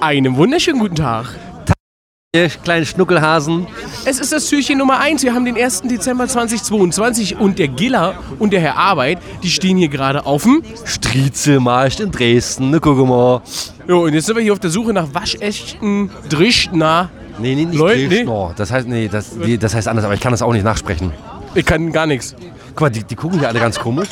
Einen wunderschönen guten Tag. Ihr kleinen Schnuckelhasen. Es ist das Türchen Nummer 1. Wir haben den 1. Dezember 2022 und der Giller und der Herr Arbeit, die stehen hier gerade auf dem. Striezelmarkt in Dresden, ne, guck mal. Jo, und jetzt sind wir hier auf der Suche nach waschechten Drischner. Nee, nee, nicht Leute, nee. Dresdner. Das heißt, nee, das, das heißt anders, aber ich kann das auch nicht nachsprechen. Ich kann gar nichts. Guck mal, die, die gucken hier alle ganz komisch.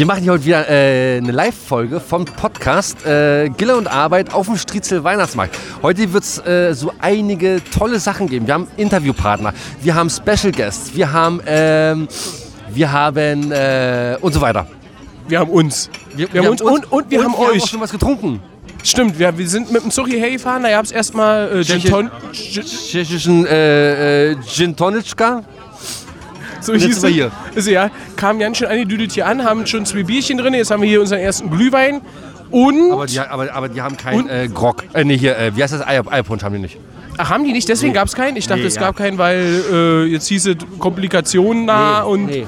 Wir machen hier heute wieder äh, eine Live-Folge vom Podcast äh, Gille und Arbeit auf dem Striezel Weihnachtsmarkt. Heute wird es äh, so einige tolle Sachen geben. Wir haben Interviewpartner, wir haben Special Guests, wir haben, ähm, wir haben äh, und so weiter. Wir haben uns. Wir, haben uns und, und wir haben wir haben auch euch. schon was getrunken. Stimmt, wir, wir sind mit dem Zug hierher gefahren. Da gab es erstmal äh, Gin Tschechischen äh, äh, Gin Tonicka. So jetzt hieß sind hier. Also ja, kamen ganz schön angedüdelt hier an, haben schon zwei Bierchen drin. Jetzt haben wir hier unseren ersten Glühwein. Und. Aber die, aber, aber die haben keinen Und- äh, Grog. Äh, nee, hier, äh, wie heißt das? Eier, Eierpunsch haben die nicht. Ach, haben die nicht? Deswegen gab es keinen? Ich dachte, Nee, es ja. gab keinen, weil äh, jetzt hieß es Komplikationen nah und nee.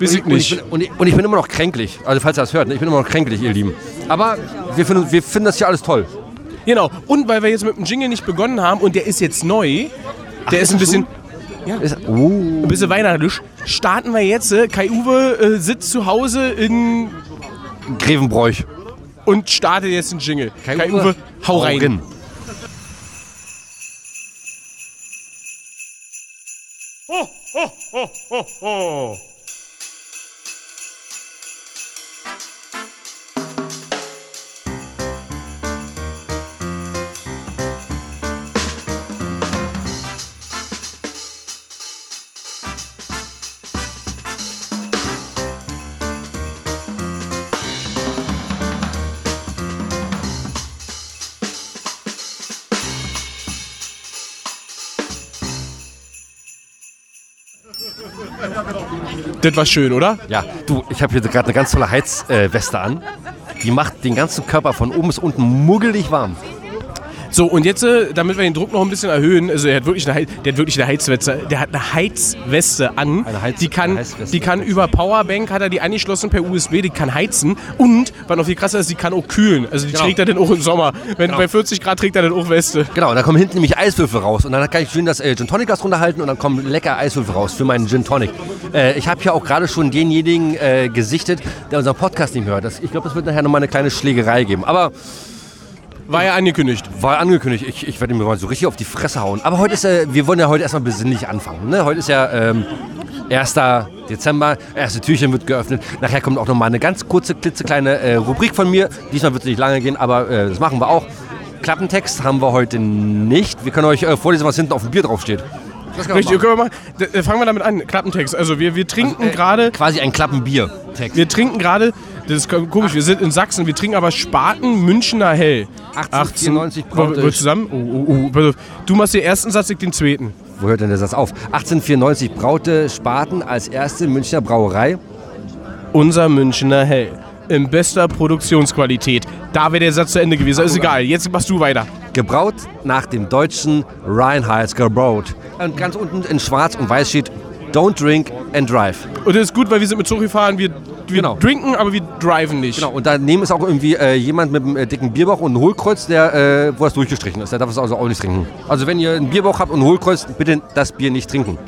weiß ich Und ich, nicht. bin, und, ich, und ich bin immer noch kränklich. Also falls ihr das hört, ne? ich bin immer noch kränklich, ihr Lieben. Aber wir finden, wir finden das hier alles toll. Genau. Und weil wir jetzt mit dem Jingle nicht begonnen haben und der ist jetzt neu, der ist ein bisschen, Ist, oh. ein bisschen weihnachtlich, starten wir jetzt. Äh, Kai Uwe äh, sitzt zu Hause in, Grevenbräuch. und startet jetzt den Jingle. Kai, Kai hau rein. Augen. Das war schön, oder? Ja, du, ich habe hier gerade eine ganz tolle Heizweste äh, an. Die macht den ganzen Körper von oben bis unten muggelig warm. So, und jetzt, äh, damit wir den Druck noch ein bisschen erhöhen, also er hat wirklich eine, der hat wirklich eine Heizweste, der hat eine Heizweste an. Eine Heiz- die kann, die kann über Powerbank, hat er die angeschlossen per USB, die kann heizen. Und, was noch viel krasser ist, die kann auch kühlen. Also die Genau. trägt er dann auch im Sommer. Wenn bei 40 Grad trägt er dann auch Weste. Genau, da kommen hinten nämlich Eiswürfel raus. Und dann kann ich schön das äh, Gin Tonic Glas runterhalten und dann kommen lecker Eiswürfel raus für meinen Gin Tonic. Äh, ich habe hier auch gerade schon denjenigen äh, gesichtet, der unseren Podcast nicht hört. Das, ich glaube, das wird nachher nochmal eine kleine Schlägerei geben. Aber War ja angekündigt. war angekündigt, ich, ich werde ihm mal so richtig auf die Fresse hauen. Aber heute ist, äh, wir wollen ja heute erstmal besinnlich anfangen. Ne? Heute ist ja ähm, 1. Dezember, erste Türchen wird geöffnet. Nachher kommt auch nochmal eine ganz kurze, klitzekleine äh, Rubrik von mir. Diesmal wird es nicht lange gehen, aber äh, das machen wir auch. Klappentext haben wir heute nicht. Wir können euch äh, vorlesen, was hinten auf dem Bier draufsteht. Das wir Richtig, machen. können wir mal, äh, fangen wir damit an. Klappentext. Also wir, wir trinken gerade, Quasi ein Klappenbier-Text. wir trinken gerade, das ist komisch, wir sind in Sachsen, wir trinken aber Spaten Münchner Hell. 1894 Wollen wir- zusammen? Oh, oh, oh. Du machst den ersten Satz, ich den zweiten. Wo hört denn der Satz auf? 1894 braute Spaten als erste Münchner Brauerei. Unser Münchner Hell. In bester Produktionsqualität. Da wäre der Satz zu Ende gewesen. Ist egal, jetzt machst du weiter. Gebraut nach dem deutschen Reinheitsger Brot. Und ganz unten in schwarz und weiß steht Don't drink and drive. Und das ist gut, weil wir sind mit Zug gefahren. Wir, wir Genau. trinken, aber wir driven nicht. Genau, und daneben ist auch irgendwie äh, jemand mit einem äh, dicken Bierbauch und einem Hohlkreuz, der, äh, wo das durchgestrichen ist. Der darf es also auch nicht trinken. Also wenn ihr einen Bierbauch habt und ein Hohlkreuz, bitte das Bier nicht trinken.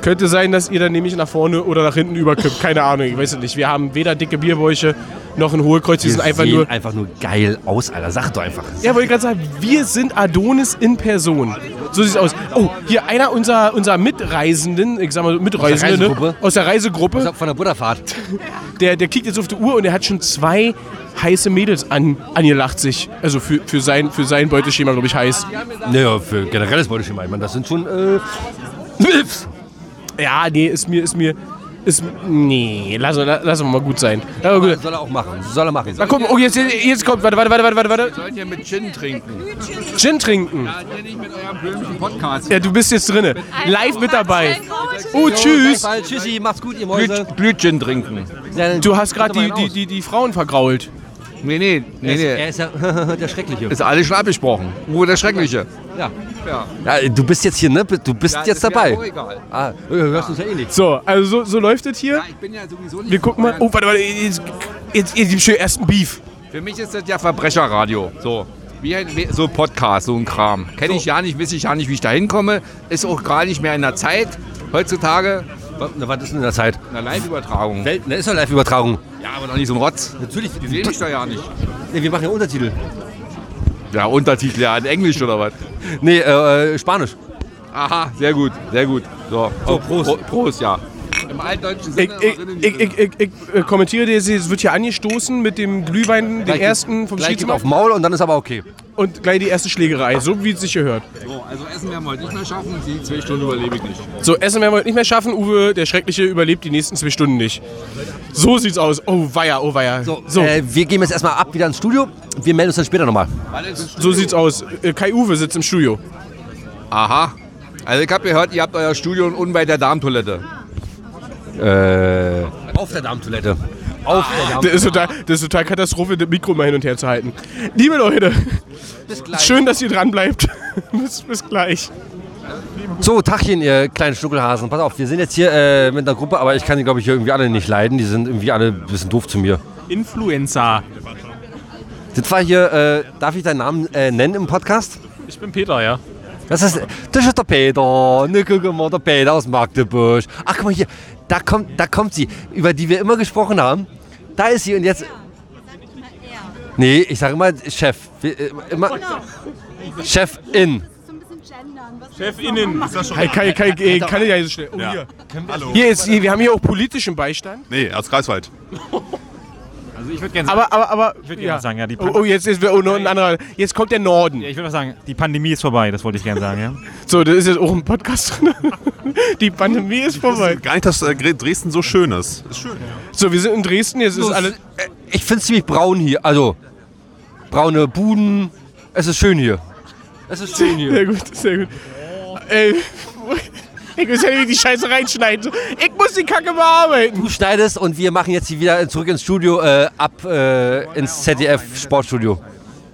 Könnte sein, dass ihr dann nämlich nach vorne oder nach hinten überkippt. Keine Ahnung, ich weiß es nicht. Wir haben weder dicke Bierbäuche noch ein Hohlkreuz. Die sind einfach sehen nur. einfach nur geil aus, Alter. Sag doch einfach. Ja, wollte ich gerade sagen, wir sind Adonis in Person. So sieht's aus. Oh, hier einer unserer, unserer Mitreisenden, ich sag mal Mitreisende, ne? Reisegruppe? aus der Reisegruppe, Von der Butterfahrt. der, der kickt jetzt auf die Uhr und der hat schon zwei heiße Mädels an, angelacht sich. Also für, für, sein, für sein Beuteschema, glaube ich, heiß. Naja, für generelles Beuteschema. Ich meine, das sind schon äh. Ja, nee, ist mir, ist mir, ist, nee, lass, lass, lass mal gut sein. Ja, gut. Soll er auch machen. Soll er machen. Na, guck, oh, jetzt, jetzt kommt, warte, warte, warte, warte, warte. Sollt ihr mit Gin trinken? Gin trinken. Ja, ihr nicht mit eurem blöden Podcast. Ja, du bist jetzt drinne. Live mit dabei. Oh, tschüss. Tschüssi, macht's gut, ihr Mäuse. Blüt, Blütgin trinken. Du hast gerade die, die, die, die Frauen vergrault. Nee, nee, nee, Er nee. ist ja der Schreckliche. Ist alles schon abgesprochen. Ruhe der Schreckliche. Ja. Ja. ja. Du bist jetzt hier, ne? Du bist Ja, jetzt ist mir dabei. auch egal. Ah, du hörst uns ja eh nicht. So, also so, so läuft es hier. Ja, ich bin ja sowieso nicht. Wir gucken mal. Oh, warte, warte. Jetzt, jetzt, jetzt gibt's schon ersten Beef. Für mich ist das ja Verbrecherradio. So. Wie, wie, so Podcast, so ein Kram. Kenne ich ja nicht, weiß ich ja nicht, wie ich da hinkomme. Ist auch gar nicht mehr in der Zeit. Heutzutage Was, was ist denn in der Zeit? eine Live-Übertragung. Ne, ist doch Live-Übertragung. Ja, aber doch nicht so ein Rotz. Natürlich. Die sehen mich da ja nicht. Nee, wir machen ja Untertitel. Ja, Untertitel, ja, in Englisch oder was? Nee, äh, äh, Spanisch. Aha, sehr gut, sehr gut. So, So, Prost. Pro, Prost, ja. Im altdeutschen Ich, Sinne. ich, ich, ich, ich, ich äh, kommentiere dir, es wird hier angestoßen mit dem Glühwein, den Gleich- ersten vom Schiedsrichter auf Maul und dann ist aber okay. und gleich die erste Schlägerei, so wie es sich gehört. So, also Essen werden wir heute nicht mehr schaffen. Die zwei Stunden überlebe ich nicht. So, Essen werden wir heute nicht mehr schaffen. Uwe, der Schreckliche, überlebt die nächsten zwei Stunden nicht. So sieht's aus. Oh weia, oh weia. So, so, Äh, wir gehen jetzt erstmal ab wieder ins Studio. Wir melden uns dann später nochmal. sieht's aus. Äh, Kai Uwe sitzt im Studio. Aha. Also ich habe gehört, ihr habt euer Studio unweit der Darmtoilette. Äh, auf der Darmtoilette. Auf der Das ist total, das ist total Katastrophe, das Mikro mal hin und her zu halten. Liebe Leute, Bis gleich. schön, dass ihr dran bleibt. bis, bis gleich. So, Tachchen, ihr kleinen Schnuckelhasen. Pass auf, wir sind jetzt hier äh, mit einer Gruppe, aber ich kann die, glaube ich, hier irgendwie alle nicht leiden. Die sind irgendwie alle ein bisschen doof zu mir. Influencer. Sind wir hier, äh, darf ich deinen Namen äh, nennen im Podcast? Ich bin Peter, ja. Das ist, das ist der Peter. Ne, guck mal, der Peter aus Magdeburg. Ach, guck mal hier, da kommt, da kommt sie, über die wir immer gesprochen haben. Da ist sie und jetzt. Nee, ich sage immer Chef. Äh, Immer, Chefin. so ein bisschen gendern. Was Chefinnen. Kai, äh, kann ich ja so schnell. Oh, hier. Hallo. Hier, ist, hier, wir haben hier auch politischen Beistand. Nee, aus Greifswald. Also ich würde gerne Aber, aber, aber. ich würd gerne sagen, ja, die Oh, oh, jetzt ist oh, noch ein anderer. Jetzt kommt der Norden. Ja, ich würde sagen, die Pandemie ist vorbei, das wollte ich gerne sagen, ja. So, das ist jetzt auch ein Podcast drin. Die Pandemie ist vorbei. Gar nicht, dass äh, Dresden so schön ist. Ist schön. So, wir sind in Dresden. Jetzt ist alles. Ich finde es ziemlich braun hier. Also, braune Buden. Es ist schön hier. Es ist schön hier. Sehr gut, sehr gut. Ey, ich muss ja nicht die Scheiße reinschneiden. Ich muss die Kacke bearbeiten. Du schneidest und wir machen jetzt hier wieder zurück ins Studio, äh, ab äh, ins ZDF Sportstudio.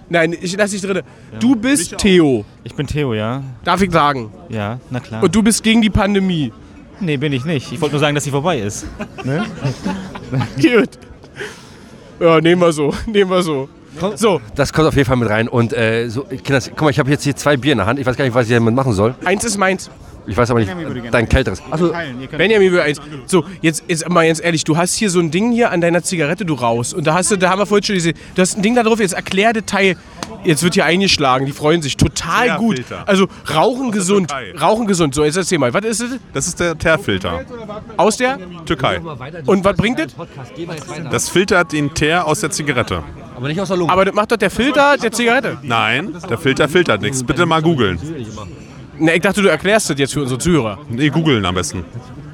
Nein, ich lass dich drin. Du bist Theo, Ich bin Theo, ja. darf ich sagen. Ja, na klar. Und du bist gegen die Pandemie. nee, bin ich nicht. Ich wollte nur sagen, dass sie vorbei ist. Gut. Ja, nehmen wir so. Nehmen wir so. So, Das kommt auf jeden Fall mit rein. Und äh, so, Kinders, guck mal, ich habe jetzt hier zwei Bier in der Hand. Ich weiß gar nicht, was ich damit machen soll. eins ist meins. Ich weiß aber nicht, dein kälteres. Achso, Benjamin will eins. So, jetzt, jetzt mal ganz ehrlich, du hast hier so ein Ding hier an deiner Zigarette, du raus. Und da hast du, da haben wir vorhin schon gesehen, du hast ein Ding da drauf, jetzt erklär Detail. Jetzt wird hier eingeschlagen, die freuen sich total Ja, gut. Filter. Also rauchen gesund, rauchen gesund. So, jetzt erzähl mal, was ist es? Das ist der Teerfilter. Aus der? Türkei. Und was bringt das? Das filtert den Teer aus der Zigarette. Aber nicht aus der Lunge. Aber das macht doch der Filter der Zigarette. Nein, der Filter filtert nichts. Bitte mal googeln. Na, ich dachte, du erklärst das jetzt für unsere Zuhörer. Nee, googeln am besten.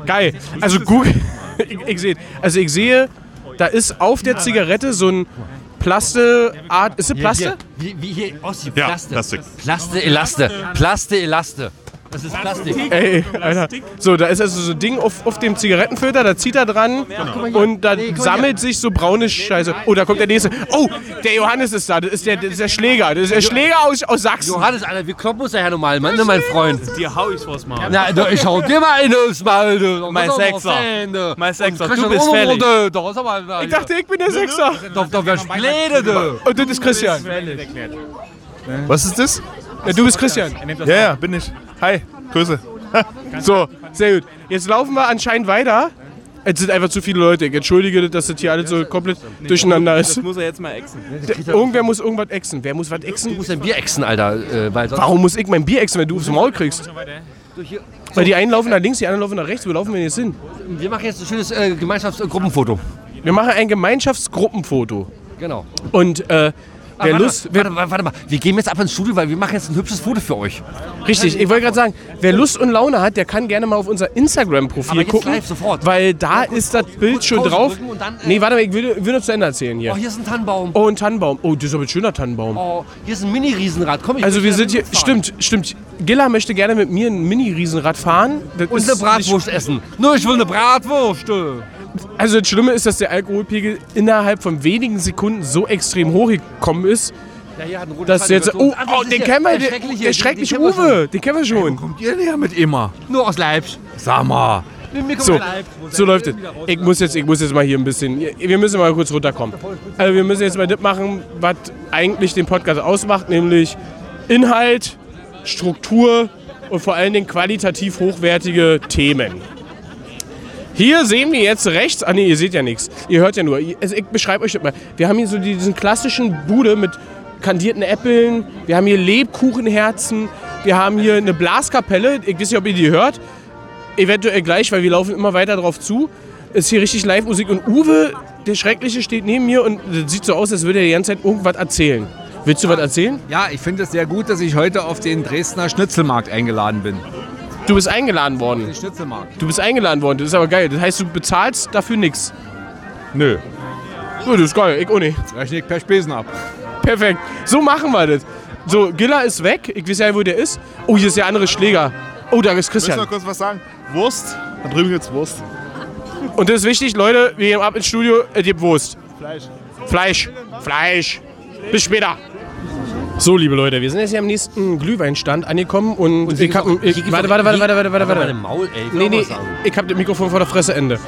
Geil. Also Google, ich, ich sehe, also ich sehe, da ist auf der Zigarette so ein Plaste-Art, ist es Plaste? Wie, wie hier aussieht. Ja, Plaste. Plastik. Plaste, Elaste. Plaste, Elaste. Das ist Plastik. Ey, Alter. So, da ist also so ein Ding auf, auf dem Zigarettenfilter, da zieht er dran und da sammelt sich so braune Scheiße. Oh, da kommt der nächste. Oh, der Johannes ist da, das ist der, das ist der Schläger. Das ist der Schläger aus, aus Sachsen. Johannes, Alter, wie kloppen uns der Herr normal, Mann, ne, mein Freund? Dir hau ich vors Maul. Na, du, ich hau dir mal eine aufs Maul, du. Mein Was Sechser. Mein Sechser, du bist fällig. du, Doch, sag mal, Ich dachte, ich bin der Sechser. doch, doch, wer Splede, du. Und das ist Christian. Was ist das? Ja, du bist Christian. Ja, ja, bin ich. Hi, Grüße. So, sehr gut. Jetzt laufen wir anscheinend weiter. Es sind einfach zu viele Leute. Ich entschuldige, dass das hier alles so komplett durcheinander ist. muss er jetzt mal exen. Irgendwer muss irgendwas exen. Wer muss was Du exen? musst ein Bier exen, Alter, äh, weil sonst... Warum muss ich mein Bier exen, wenn du aufs Maul kriegst? Weil die einen laufen nach links, die anderen laufen nach rechts. Wo laufen wir jetzt hin? Wir machen jetzt ein schönes äh, Gemeinschaftsgruppenfoto. Wir machen ein Gemeinschaftsgruppenfoto. Genau. Und äh, wer warte, Lust, warte, warte, warte mal, wir gehen jetzt ab ins Studio, weil wir machen jetzt ein hübsches Foto für euch. richtig, ich wollte gerade sagen, wer Lust und Laune hat, der kann gerne mal auf unser Instagram-Profil gucken. live, sofort. Weil da ist das Bild schon drauf. dann, äh, Nee, warte mal, ich will, will nur zu Ende erzählen Oh, hier. hier ist ein Tannenbaum. Oh, ein Tannenbaum. Oh, das ist aber ein schöner Tannenbaum. Oh, hier ist ein Mini-Riesenrad. Komm, ich Also wir sind hier, mitfahren. stimmt, stimmt. Gilla möchte gerne mit mir ein Mini-Riesenrad fahren. Das Und eine Bratwurst essen. Nur, ich will eine Bratwurst. Also das Schlimme ist, dass der Alkoholpegel innerhalb von wenigen Sekunden so extrem hochgekommen ist, Ja, hier hat ein rotes dass Fahrrad jetzt... Oh, oh das den kennen wir, der der, schreckliche, der den- schreckliche den wir Uwe, den kennen wir schon. Kommt ihr näher mit immer? schon. Nur aus Leipzig. Sag mal, So, so läuft es. Ich muss, jetzt, ich muss jetzt mal hier ein bisschen. Wir müssen mal kurz runterkommen. Also, wir müssen jetzt mal das machen, was eigentlich den Podcast ausmacht, nämlich Inhalt, Struktur und vor allen Dingen qualitativ hochwertige Themen. Hier sehen wir jetzt rechts, ah nee, ihr seht ja nichts, ihr hört ja nur. Also ich beschreibe euch das mal. Wir haben hier so diesen klassischen Bude mit kandierten Äppeln, wir haben hier Lebkuchenherzen, wir haben hier eine Blaskapelle, ich weiß nicht, ob ihr die hört, eventuell gleich, weil wir laufen immer weiter drauf zu. Ist hier richtig Live-Musik und Uwe, der Schreckliche, steht neben mir und sieht so aus, als würde er die ganze Zeit irgendwas erzählen. Willst du was erzählen? Ja, ich finde es sehr gut, dass ich heute auf den Dresdner Schnitzelmarkt eingeladen bin. Du bist eingeladen worden. Den Schnitzelmarkt. Du bist eingeladen worden, das ist aber geil. Das heißt, du bezahlst dafür nichts. Nö. Ja, das ist geil, ich auch nicht. Rechne ich per Spesen ab. Perfekt. So machen wir das. So, Gilla ist weg. Ich weiß ja, wo der ist. Oh, hier ist der andere Schläger. Oh, da ist Müssen wir Christian. kurz was sagen? Wurst? Da drüben gibt's Wurst. Und das ist wichtig, Leute, wir gehen ab ins Studio, es gibt Wurst. Fleisch. Fleisch. Fleisch. Bis später. So, liebe Leute, wir sind jetzt hier am nächsten Glühweinstand angekommen und, ich hab, ich, warte, warte, warte, warte, warte, warte, Warte, warte. Maul, ey. ich Nee, auch nee, ich hab das Mikrofon vor der Fresse Ende.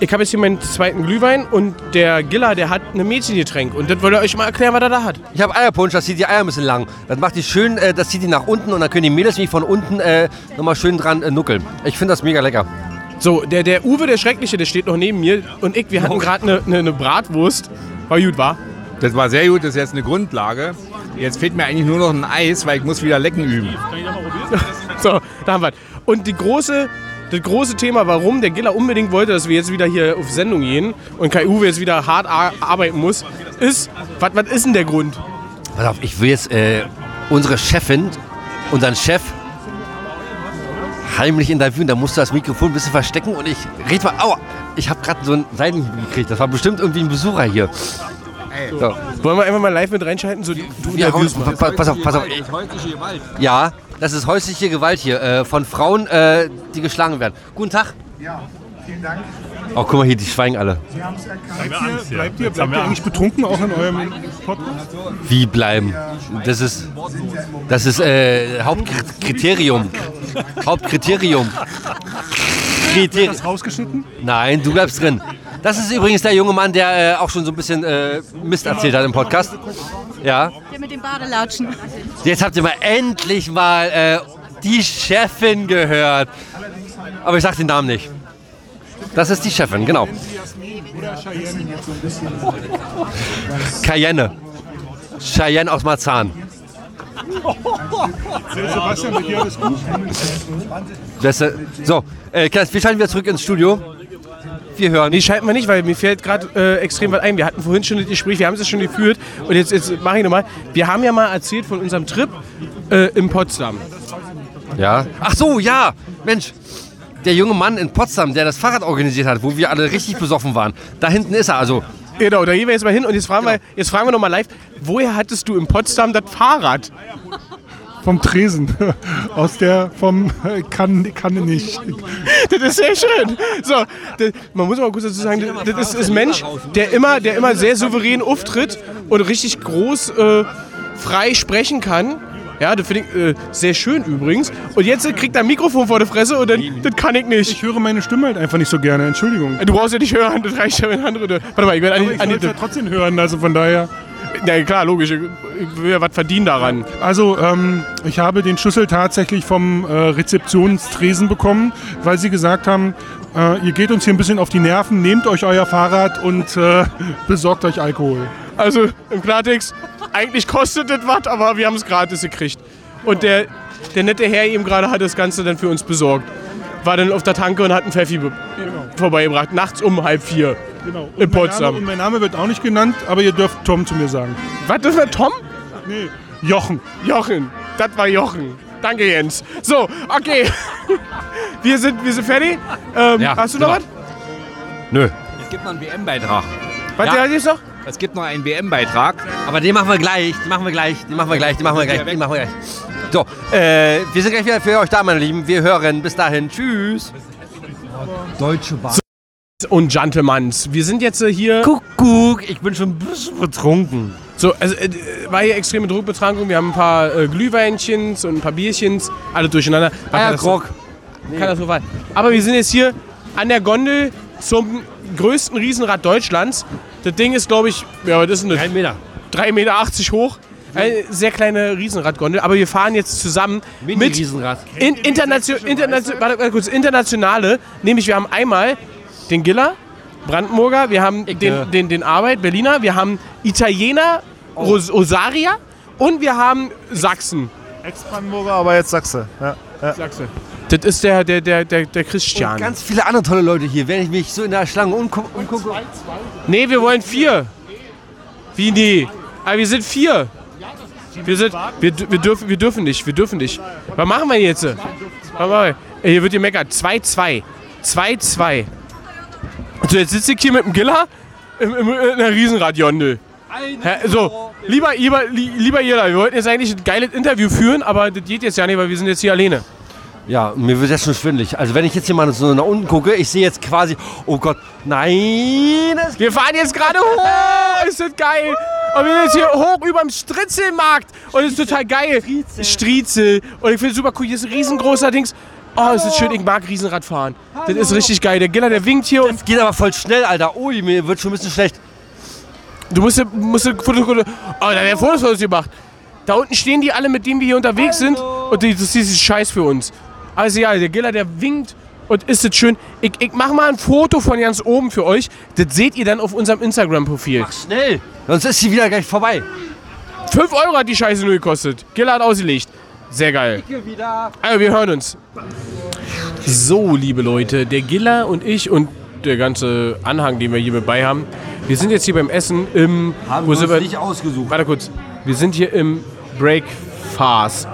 Ich habe jetzt hier meinen zweiten Glühwein und der Gilla, der hat ein Mädchengetränk und das wollte ich euch mal erklären, was er da hat. Ich habe Eierpunsch, das zieht die Eier ein bisschen lang. Das macht die schön, äh, das zieht die nach unten und dann können die Mädels mich von unten äh, nochmal schön dran äh, nuckeln. Ich finde das mega lecker. So, der, der Uwe, der Schreckliche, der steht noch neben mir und ich, wir hatten gerade eine ne, ne Bratwurst. War gut, war? Das war sehr gut, das ist jetzt eine Grundlage. Jetzt fehlt mir eigentlich nur noch ein Eis, weil ich muss wieder lecken üben. So, da haben wir Und die große, das große Thema, warum der Giller unbedingt wollte, dass wir jetzt wieder hier auf Sendung gehen und Kai Uwe jetzt wieder hart ar arbeiten muss, ist, was ist denn der Grund? Pass auf, ich will jetzt äh, unsere Chefin, unseren Chef, heimlich interviewen. Da musst du das Mikrofon ein bisschen verstecken und ich red mal. Aua! Ich habe gerade so ein Seitenhieb gekriegt. Das war bestimmt irgendwie ein Besucher hier. So. Wollen wir einfach mal live mit reinschalten? So, du Ja, mal. pa- pass auf, pass auf. Häusliche Gewalt. Ja, das ist häusliche Gewalt hier äh, von Frauen, äh, die geschlagen werden. Guten Tag. Ja, vielen Dank. Oh, guck mal hier, die schweigen alle. Sie haben es erkannt. Bleibt ihr, bleibt ihr, bleibt ihr eigentlich betrunken auch in eurem Podcast? Wie bleiben? Das ist, das ist äh, Hauptkriterium. Hauptkriterium. Kriterium. Das rausgeschnitten? Nein, du bleibst drin. Das ist übrigens der junge Mann, der äh, auch schon so ein bisschen äh, Mist erzählt hat im Podcast. Ja. Der mit dem Badelatschen. Jetzt habt ihr mal endlich mal äh, die Chefin gehört. Aber ich sag den Namen nicht. Das ist die Chefin, genau. Cayenne. Cheyenne aus Marzahn. Sebastian, mit dir alles gut? Äh, so, äh, wir schalten wieder zurück ins Studio. Wir hören. Nee, schalten wir nicht, weil mir fällt gerade äh, extrem was ein. Wir hatten vorhin schon das Gespräch, wir haben es schon geführt und jetzt, jetzt mache ich nochmal. Wir haben ja mal erzählt von unserem Trip äh, in Potsdam. Ja. Ach so, ja. Mensch, der junge Mann in Potsdam, der das Fahrrad organisiert hat, wo wir alle richtig besoffen waren. Da hinten ist er. Also, Genau, da gehen wir jetzt mal hin und jetzt fragen wir, jetzt fragen wir nochmal live, woher hattest du in Potsdam das Fahrrad? Vom Tresen. Aus der, vom, äh, kann, kann nicht. Das ist sehr schön. So, das, man muss mal kurz dazu sagen, das ist, ist ein Mensch, der immer, der immer sehr souverän auftritt und richtig groß äh, frei sprechen kann. Ja, das finde ich äh, sehr schön übrigens. Und jetzt äh, kriegt er ein Mikrofon vor der Fresse und dann, das kann ich nicht. Ich höre meine Stimme halt einfach nicht so gerne, Entschuldigung. Du brauchst ja nicht hören, das reicht ja, wenn andere. Warte mal, ich werde an, ich an die. trotzdem hören, also von daher. Ja, klar, logisch. Ich ich will ja was verdienen daran. Also, ähm, ich habe den Schlüssel tatsächlich vom äh, Rezeptionstresen bekommen, weil sie gesagt haben, äh, ihr geht uns hier ein bisschen auf die Nerven, nehmt euch euer Fahrrad und äh, besorgt euch Alkohol. Also im Klartext, eigentlich kostet das was, aber wir haben es gratis gekriegt. Und der, der nette Herr eben gerade hat das Ganze dann für uns besorgt. War dann auf der Tanke und hat einen Pfeffi be- vorbeigebracht, nachts um halb vier. Genau. In Und Potsdam. Name, und mein Name wird auch nicht genannt, aber ihr dürft Tom zu mir sagen. Was, das war Tom? Nee, Jochen. Jochen. Das war Jochen. Danke, Jens. So, okay. Wir sind, wir sind fertig. Ähm, Ja, hast du noch genau. was? nö. Es gibt noch einen WM-Beitrag. Was Ja. ja. jetzt noch? Es gibt noch einen WM-Beitrag. Aber den machen wir gleich, den machen wir gleich, den machen wir gleich, den machen wir gleich, den machen wir gleich. So, äh, wir sind gleich wieder für euch da, meine Lieben. Wir hören. Bis dahin. Tschüss. Deutsche Bahn. Und Gentlemans. Wir sind jetzt äh, hier. Kuckuck, ich bin schon ein bisschen betrunken. So, also, äh, war hier extreme Druckbetrankung. Wir haben ein paar äh, Glühweinchens und ein paar Bierchens. Alle durcheinander. Ah ja, Grog. Katastrophal. Aber wir sind jetzt hier an der Gondel zum größten Riesenrad Deutschlands. Das Ding ist, glaube ich, ja, das ist eine Ein Meter. 3,80 Meter hoch. Eine sehr kleine Riesenradgondel. Aber wir fahren jetzt zusammen mit Mini-Riesenrad. in, internation, internation, warte, warte kurz, internationale. Nämlich wir haben einmal den Giller, Brandenburger, wir haben den, den, den Arbeit, Berliner, wir haben Italiener, Ros Rosaria und wir haben Sachsen. Ex-Brandenburger, aber jetzt Sachse. Ja. Ja. Sachse. Das ist der, der, der, der, der Christian. Und ganz viele andere tolle Leute hier. Wenn ich mich so in der Schlange umgu- umgucke. Nee, wir wollen vier. Wie nee? Aber wir sind vier. Wir, sind, wir, wir, dürfen, wir dürfen nicht, wir dürfen nicht. Was machen wir jetzt? Hier wird gemeckert. 2-2. 2-2. So, jetzt sitze ich hier mit dem Giller im, in einer Riesenradjondel. So, lieber, lieber, li- lieber ihr, wir wollten jetzt eigentlich ein geiles Interview führen, aber das geht jetzt ja nicht, weil wir sind jetzt hier alleine. Ja, mir wird jetzt schon schwindelig. Also wenn ich jetzt hier mal so nach unten gucke, ich sehe jetzt quasi, oh Gott, nein, das Wir fahren jetzt gerade hoch. Ist das geil. Und wir sind jetzt hier hoch überm Stritzelmarkt. Und es ist total geil. Striezel. Und ich finde es super cool. Hier ist ein riesengroßer Dings. Oh, es ist schön. Ich mag Riesenrad fahren. Das ist richtig geil. Der Giller, der winkt hier. Und geht aber voll schnell, Alter. Ui, mir wird schon ein bisschen schlecht. du musst, musst Fotos, oh, da werden Fotos von uns gemacht. Da unten stehen die alle, mit denen wir hier unterwegs sind. Und das ist Scheiß für uns. Also ja, der Giller, der winkt. Und ist es schön. Ich, ich mach mal ein Foto von ganz oben für euch. Das seht ihr dann auf unserem Instagram-Profil. Schnell, sonst ist sie wieder gleich vorbei. 5 Euro hat die Scheiße nur gekostet. Giller hat ausgelegt. Sehr geil. Also, wir hören uns. So, liebe Leute, der Giller und ich und der ganze Anhang, den wir hier mit bei haben, wir sind jetzt hier beim Essen im. Haben wir uns wir? nicht ausgesucht. Warte kurz. Wir sind hier im Breakfast.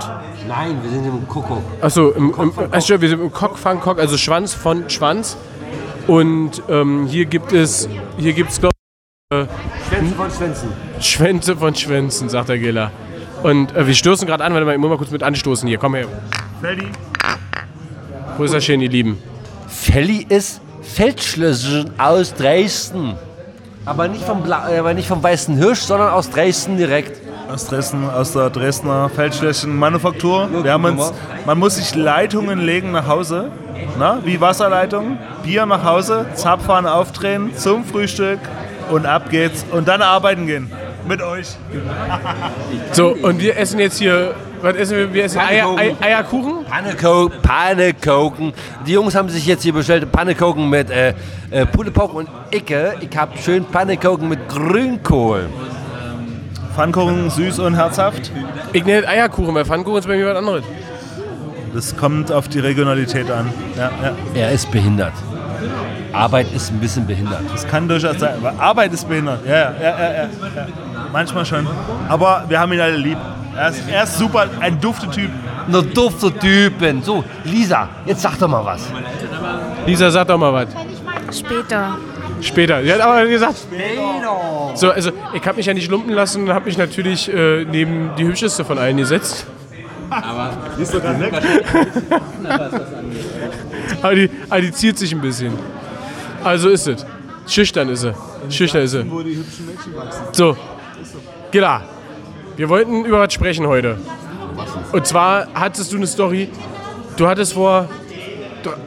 Nein, wir sind im Kuckuck. Achso, im, im, stimmt, wir sind im Cock von Cock, also Schwanz von Schwanz. Und ähm, hier gibt es, hier gibt es, glaube Schwänzen von Schwänzen. Schwänze von Schwänzen, sagt der Giller. Und äh, wir stoßen gerade an, warte mal, ich muss mal kurz mit anstoßen hier. Komm her. Ferdi. Wo ist das schön, ihr Lieben? Felli ist Feldschlösschen aus Dresden. Aber nicht vom, Bla äh, aber nicht vom Weißen Hirsch, sondern aus Dresden direkt. Aus Dresden, aus der Dresdner Feldschlächen-Manufaktur. Wir haben uns, man muss sich Leitungen legen nach Hause, na, wie Wasserleitungen, Bier nach Hause, Zapfhahn aufdrehen zum Frühstück und ab geht's und dann arbeiten gehen. Mit euch. So, und wir essen jetzt hier, was essen wir? Wir essen Eier, Ei, Eierkuchen. Pannekuchen, Pannekuchen. Die Jungs haben sich jetzt hier bestellt Pannekuchen mit äh, äh, Pudepock und Icke. Ich habe schön Pannekuchen mit Grünkohl. Pfannkuchen süß und herzhaft. Ich nenne das Eierkuchen, weil Pfannkuchen ist bei mir was anderes. Das kommt auf die Regionalität an. Ja, ja. Er ist behindert. Arbeit ist ein bisschen behindert. Das kann durchaus sein. Aber Arbeit ist behindert. Ja, ja, ja, ja, ja. Manchmal schon. Aber wir haben ihn alle lieb. Er ist, er ist super, ein dufter Typ. Nur dufte Typen. So, Lisa, jetzt sag doch mal was. Lisa, sag doch mal was. Später. Später. Sie hat aber gesagt. So, also ich habe mich ja nicht lumpen lassen und habe mich natürlich äh, neben die hübscheste von allen gesetzt. aber, die, aber die ziert sich ein bisschen. Also ist es. Schüchtern ist sie. Schüchtern ist sie. So, Gilla, wir wollten über was sprechen heute. Und zwar hattest du eine Story. Du hattest vor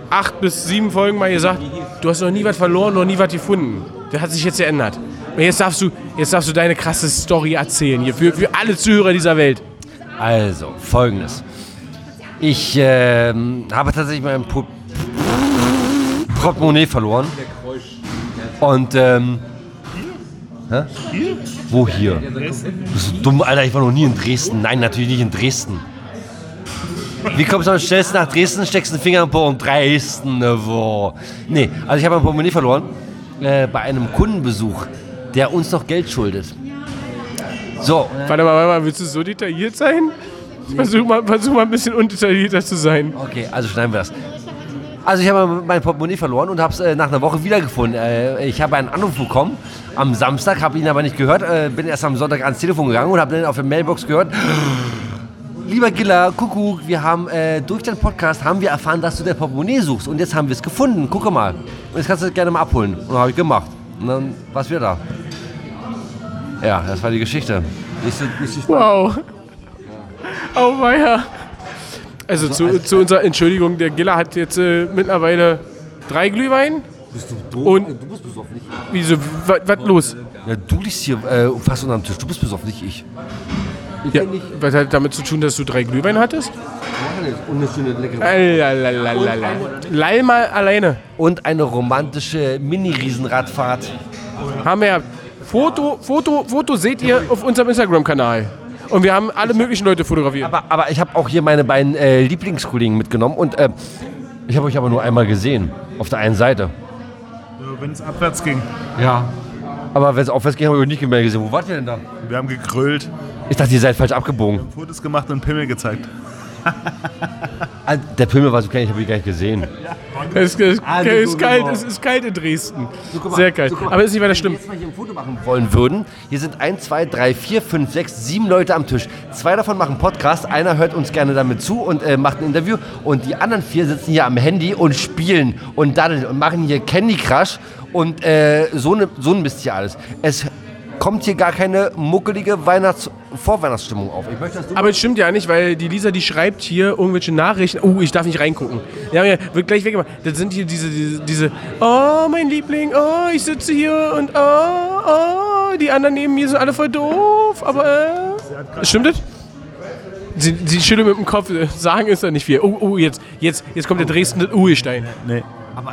acht bis sieben Folgen mal gesagt, du hast noch nie was verloren, noch nie was gefunden. Das hat sich jetzt geändert. Und jetzt darfst du, jetzt darfst du deine krasse Story erzählen hier für, für alle Zuhörer dieser Welt. Also, folgendes. Ich ähm, habe tatsächlich mein Pu- Portemonnaie verloren. Und, ähm. Hä? Wo hier? Du bist so dumm, Alter, ich war noch nie in Dresden. Nein, natürlich nicht in Dresden. Wie kommst du am schnellsten nach Dresden, steckst den Finger im Po und Dresden, ne, wo? Nee, also ich habe mein Portemonnaie verloren äh, bei einem Kundenbesuch, der uns noch Geld schuldet. So, Warte mal, warte mal, willst du so detailliert sein? Versuch mal, versuch mal ein bisschen undetaillierter zu sein. Okay, also schneiden wir das. Also ich habe mein Portemonnaie verloren und habe es äh, nach einer Woche wiedergefunden. Äh, ich habe einen Anruf bekommen am Samstag, habe ihn aber nicht gehört. Äh, bin erst am Sonntag ans Telefon gegangen und habe dann auf der Mailbox gehört. Lieber Giller, Kuckuck, wir haben äh, durch den Podcast haben wir erfahren, dass du dein Portemonnaie suchst und jetzt haben wir es gefunden. Gucke mal. Und jetzt kannst du es gerne mal abholen. Und habe ich gemacht. Und dann war es wieder da. Ja, das war die Geschichte. Nicht so, nicht so. Wow. Oh weia. Also zu, zu unserer Entschuldigung, der Giller hat jetzt äh, mittlerweile drei Glühwein. Bist du doof? Und- du bist besoffen, nicht ich. Wieso, was los? Ja, du liegst hier äh, fast unterm Tisch. Du bist besoffen, nicht ich. Ich Ja, was hat damit zu tun, dass du drei Glühwein hattest? Und eine schöne leckere. Leih mal alleine. und eine romantische Mini-Riesenradfahrt. Haben wir ja Foto, Foto, Foto seht ihr auf unserem Instagram-Kanal. Und wir haben alle möglichen Leute fotografiert. Aber, aber ich habe auch hier meine beiden äh, Lieblingskollegen mitgenommen und äh, ich habe euch aber nur einmal gesehen. Auf der einen Seite. Wenn es abwärts ging. Ja. Aber wenn es aufwärts ging, habe ich euch nicht mehr gesehen. Wo wart ihr denn da? Wir haben gegrölt, Ich dachte, ihr seid falsch abgebogen. Fotos gemacht und Pimmel gezeigt. Ah, Der Pimmel war so klein, ich habe ihn gar nicht gesehen. Es ist, Ah, es du ist kalt, mal. es ist kalt in Dresden. mal, Sehr kalt. so. Aber ist nicht weiter schlimm. Wenn wir jetzt mal hier ein Foto machen wollen würden, hier sind 1, 2, 3, 4, 5, 6, 7 Leute am Tisch. Zwei davon machen Podcast, einer hört uns gerne damit zu und äh, macht ein Interview und die anderen vier sitzen hier am Handy und spielen und daddeln und machen hier Candy Crush und äh, so, ne, so ein Mist hier alles. Es kommt hier gar keine muckelige Weihnachts Vorweihnachtsstimmung auf. Ich möchte, Aber es stimmt ja nicht, weil die Lisa, die schreibt hier irgendwelche Nachrichten. Oh, ich darf nicht reingucken. Ja, ja, wird gleich weggemacht. Das sind hier diese, diese, diese, oh, mein Liebling, oh, ich sitze hier und oh, oh, die anderen neben mir sind alle voll doof, aber, äh. Stimmt das? Sie, sie schüttelt mit dem Kopf, äh, sagen ist da nicht viel. Oh, oh, jetzt, jetzt, jetzt kommt der Dresden Urstein. Nee.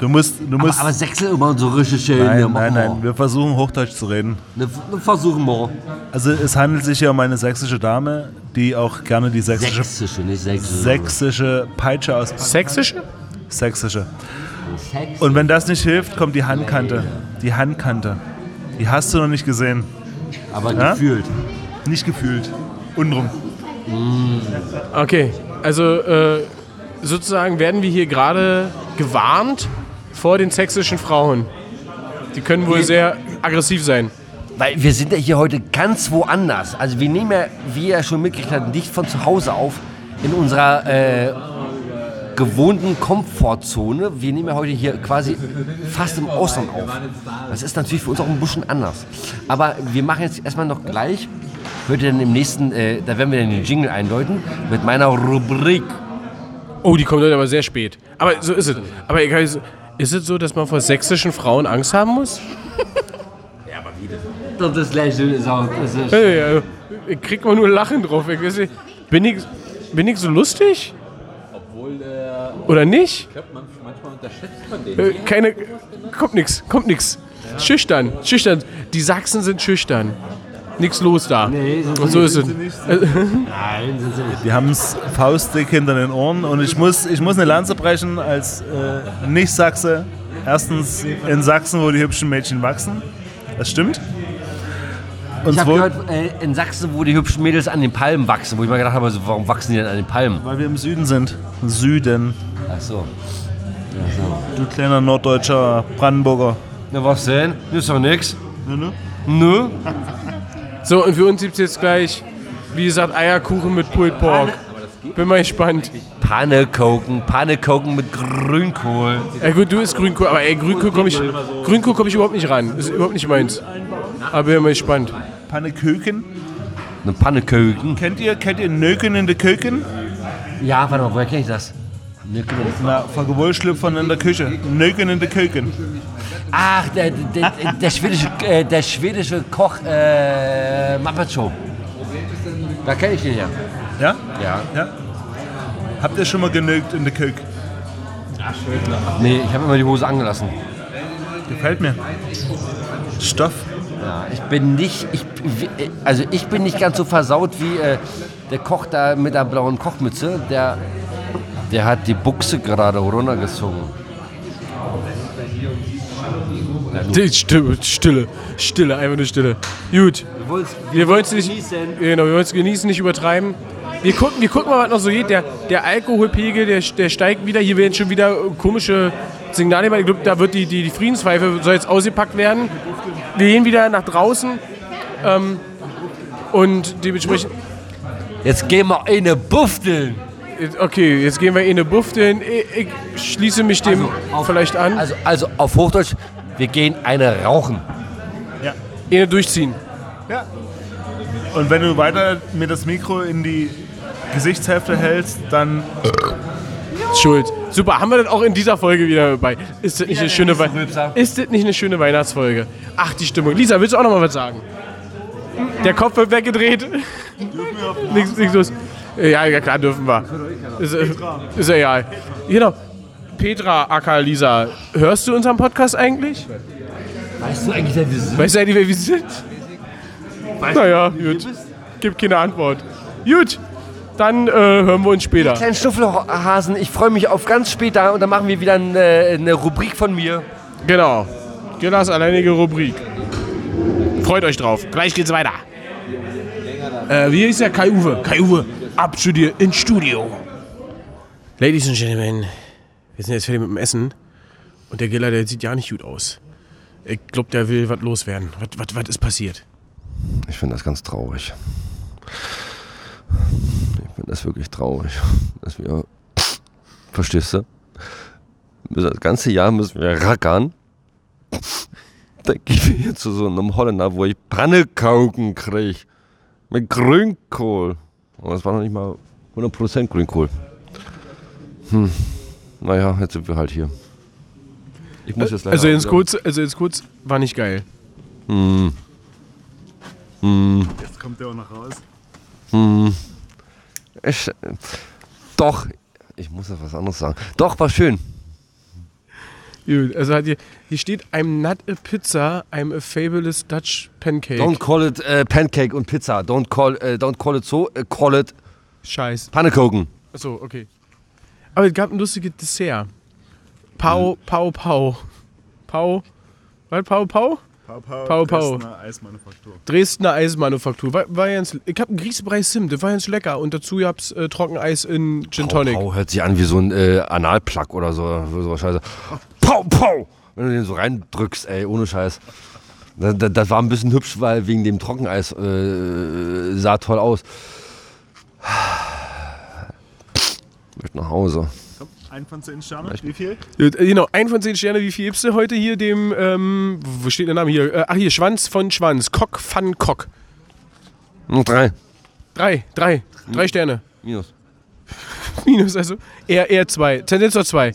Du musst. Du musst aber Sechsel immer so richtig schön. nein, nein, nein. Wir versuchen Hochdeutsch zu reden. Ne, versuchen wir. Also es handelt sich hier um eine sächsische Dame, die auch gerne die sächsische, Sächsische, nicht Sächsische. sächsische Peitsche aus Sächsische? Sächsische. Und wenn das nicht hilft, kommt die Handkante. Die Handkante. Die hast du noch nicht gesehen. Aber Ja? gefühlt. Nicht gefühlt. Unrum. Okay, also äh, sozusagen werden wir hier gerade gewarnt vor den sächsischen Frauen. Die können wohl sehr aggressiv sein. Weil wir sind ja hier heute ganz woanders. Also wir nehmen ja, wie ihr schon mitgekriegt habt, nicht von zu Hause auf in unserer äh, gewohnten Komfortzone. Wir nehmen ja heute hier quasi fast im Ausland auf. Das ist natürlich für uns auch ein bisschen anders. Aber wir machen jetzt erstmal noch gleich, ihr dann im nächsten, äh, da werden wir dann den Jingle einläuten, mit meiner Rubrik. Oh, die kommt heute aber sehr spät. Aber so ist es. Aber egal, ist es so, dass man vor sächsischen Frauen Angst haben muss? Das Lächeln ist auch... Das ist Ja, ja, ja. Ich krieg mal nur Lachen drauf. Ich nicht, bin, ich, bin ich so lustig? Oder nicht? Ich glaube, manchmal unterschätzt man den. Keine, kommt nix, kommt nix. Schüchtern, schüchtern. Die Sachsen sind schüchtern. Nix los da. Nee, sind sie Und so ist es. Nein, sind sie nicht. Die haben es faustdick hinter den Ohren. Und ich muss, ich muss eine Lanze brechen als äh, Nicht-Sachse. Erstens in Sachsen, wo die hübschen Mädchen wachsen. Das stimmt. Und Ich habe gehört, äh, in Sachsen, wo die hübschen Mädels an den Palmen wachsen, wo ich mir gedacht habe, also, warum wachsen die denn an den Palmen? weil wir im Süden sind. Süden. Ach so. Du kleiner norddeutscher Brandenburger. Na was denn? Das ist doch nix. Ne, ne? Nö. So, und für uns gibt es jetzt gleich, wie gesagt, Eierkuchen mit Pulled Pork. Bin mal gespannt. Pannekoken, Pannekoken mit Grünkohl. Ja gut, du isst Grünkohl, aber ey, Grünkohl komme ich, Grünkohl komm ich überhaupt nicht ran. Ist überhaupt nicht meins. Aber bin mal gespannt. Panneköken. Eine Pannekoken. Kennt ihr, kennt ihr Nöken in der Köken? Ja, warte mal, woher kenne ich das? Nöken. Na, Vergewurschlüpfern in der Küche. Nöken in der Köken. Ach, der, der, der, schwedische, äh, der schwedische Koch äh, Muppet Show. Da kenne ich den ja. Ja? Ja. Ja? Habt ihr schon mal genögt in der Köke? Nee, ich habe immer die Hose angelassen. Gefällt mir. Stoff. Ja, ich bin nicht, ich, also ich bin nicht ganz so versaut wie äh, der Koch da mit der blauen Kochmütze. Der, der hat die Buchse gerade runtergezogen. Die Stille, Stille, Stille, einfach nur Stille. Gut, wir wollen es nicht, genau, wir wollen es genießen, nicht übertreiben. Wir gucken, wir gucken mal, was noch so geht. Der, der Alkoholpegel, der, der steigt wieder. Hier werden schon wieder komische Signale. Ich glaube, da wird die, die, die Friedenspfeife soll jetzt ausgepackt werden. Wir gehen wieder nach draußen. Ähm, und dementsprechend, Jetzt gehen wir eine Bufteln. Okay, jetzt gehen wir in eine Buffeln. Ich, ich schließe mich dem vielleicht an. Also, also auf Hochdeutsch, wir gehen eine rauchen. Eine durchziehen. Und wenn du weiter mir das Mikro in die Gesichtshälfte hältst, dann Schuld. Super, haben wir das auch in dieser Folge wieder dabei. Ist das nicht eine schöne Wei- Ist das nicht eine schöne Weihnachtsfolge? Ach, die Stimmung. Lisa, willst du auch noch mal was sagen? Der Kopf wird weggedreht. Nichts, nichts los. Ja, ja, klar dürfen wir. Ist, äh, ist egal. Genau. Petra, Aka, Lisa, hörst du unseren Podcast eigentlich? Weißt du eigentlich, wer wir sind? Weißt du eigentlich, wer wir sind? naja, gut. Gibt keine Antwort. Gut, dann äh, hören wir uns später. Kleinen Schnuffelhasen, ich freue mich auf ganz später und dann machen wir wieder eine, eine Rubrik von mir. Genau. Gillas alleinige Rubrik. Freut euch drauf. Gleich geht's weiter. Äh, wie ist der Kai Uwe? Ab zu dir ins Studio. Ladies and Gentlemen, wir sind jetzt fertig mit dem Essen. Und der Giller, der sieht ja nicht gut aus. Ich glaube, der will was loswerden. Was ist passiert? Ich finde das ganz traurig. Ich finde das wirklich traurig, dass wir. Verstehst du? Das ganze Jahr müssen wir rackern. Dann gehen wir hier zu so einem Holländer, wo ich Pannekauken kriege. Mit Grünkohl. Und das war noch nicht mal 100% Grünkohl. Hm. Naja, jetzt sind wir halt hier. Ich muss jetzt leider Also jetzt kurz, also jetzt kurz, war nicht geil. Hm. Hm. Jetzt kommt der auch noch raus. Hm. Ich, doch, ich muss jetzt was anderes sagen. Doch, war schön. Gut, also hat hier, hier steht, I'm not a pizza, I'm a fabulous Dutch pancake. Don't call it äh, Pancake und Pizza. Don't call, äh, don't call it so, äh, call it Scheiß. Pannekuchen. Achso, okay. Aber es gab ein lustiges Dessert. Pau, Pau, Pau. Pau. Was? Pau, Pau? Pau, Pau, Pau, Pau. Dresdner Eismanufaktur. Dresdner Eismanufaktur. War, war ganz, ich hab einen Grießbrei Sim, das war ganz lecker. Und dazu gab's äh, Trockeneis in Gin Tonic. Pau, Pau hört sich an wie so ein äh, Analplug oder so. so Scheiße. Pau, Pau! Wenn du den so reindrückst, ey, ohne Scheiß. Das, das, das war ein bisschen hübsch, weil wegen dem Trockeneis äh, sah toll aus. Ich möchte nach Hause. Komm, ein von zehn Sternen. Wie viel? Äh, Genau, ein von zehn Sterne. Wie viel gibst du heute hier dem, ähm, wo steht der Name hier? Äh, ach hier, Schwanz von Schwanz. Kock van Kock. Hm, Drei. Drei, drei, drei Sterne. Minus. Minus, also eher, eher zwei. Tendenz zwei.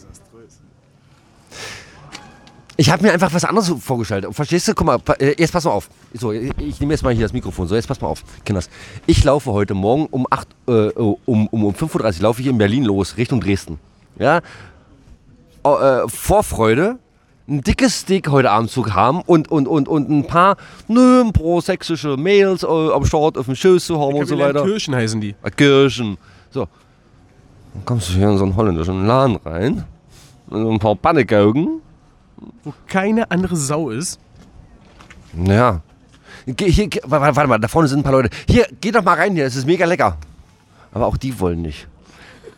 Ich habe mir einfach was anderes vorgestellt. Verstehst du? Guck mal, äh, jetzt pass mal auf. So, ich, nehme jetzt mal hier das Mikrofon. So, jetzt pass mal auf, Kinders. Ich laufe heute Morgen um, 8, äh, um, um, um 5.30 Uhr laufe ich in Berlin los, Richtung Dresden. Ja? Oh, äh, Vorfreude, ein dickes Steak heute Abend zu haben und, und, und, und ein paar, nö, ein paar sächsische Mails äh, am Start auf dem Schoß zu haben und so weiter. Kirchen heißen die. Äh, Kirschen. So. Dann kommst du hier in so einen holländischen Laden rein. Mit so ein paar Pannekauken. Wo keine andere Sau ist. Ja. Geh, hier, warte, warte mal, da vorne sind ein paar Leute. Hier, geh doch mal rein hier, es ist mega lecker. Aber auch die wollen nicht.